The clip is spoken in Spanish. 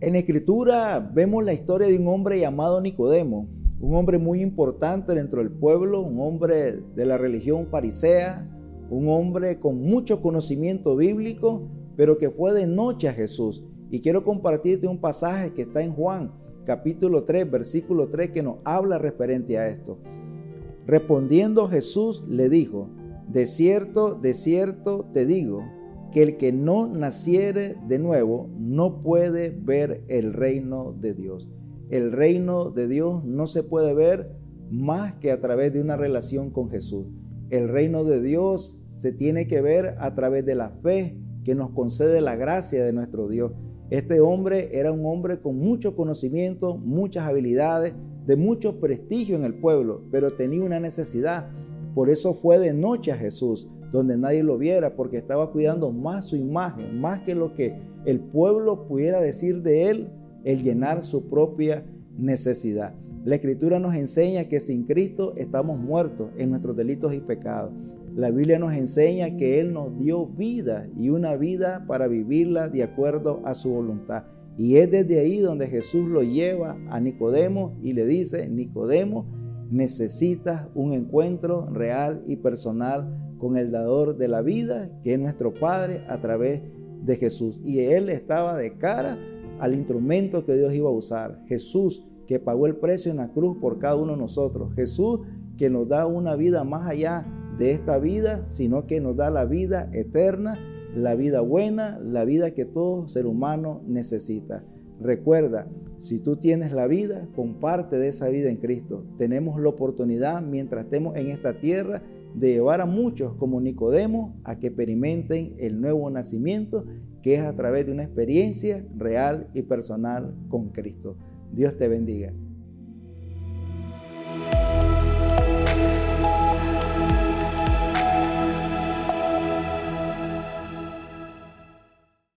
En escritura vemos la historia de un hombre llamado Nicodemo, un hombre muy importante dentro del pueblo, un hombre de la religión farisea, un hombre con mucho conocimiento bíblico, pero que fue de noche a Jesús. Y quiero compartirte un pasaje que está en Juan, capítulo 3, versículo 3, que nos habla referente a esto. Respondiendo Jesús le dijo, de cierto, de cierto te digo, que el que no naciere de nuevo no puede ver el reino de Dios. El reino de Dios no se puede ver más que a través de una relación con Jesús. El reino de Dios se tiene que ver a través de la fe que nos concede la gracia de nuestro Dios. Este hombre era un hombre con mucho conocimiento, muchas habilidades, de mucho prestigio en el pueblo, pero tenía una necesidad. Por eso fue de noche a Jesús donde nadie lo viera, porque estaba cuidando más su imagen, más que lo que el pueblo pudiera decir de él, el llenar su propia necesidad. La escritura nos enseña que sin Cristo estamos muertos en nuestros delitos y pecados. La Biblia nos enseña que Él nos dio vida y una vida para vivirla de acuerdo a su voluntad. Y es desde ahí donde Jesús lo lleva a Nicodemo y le dice, Nicodemo, necesitas un encuentro real y personal con el dador de la vida, que es nuestro Padre, a través de Jesús. Y él estaba de cara al instrumento que Dios iba a usar. Jesús que pagó el precio en la cruz por cada uno de nosotros. Jesús que nos da una vida más allá de esta vida, sino que nos da la vida eterna, la vida buena, la vida que todo ser humano necesita. Recuerda, si tú tienes la vida, comparte de esa vida en Cristo. Tenemos la oportunidad, mientras estemos en esta tierra, de llevar a muchos como Nicodemo a que experimenten el nuevo nacimiento, que es a través de una experiencia real y personal con Cristo. Dios te bendiga.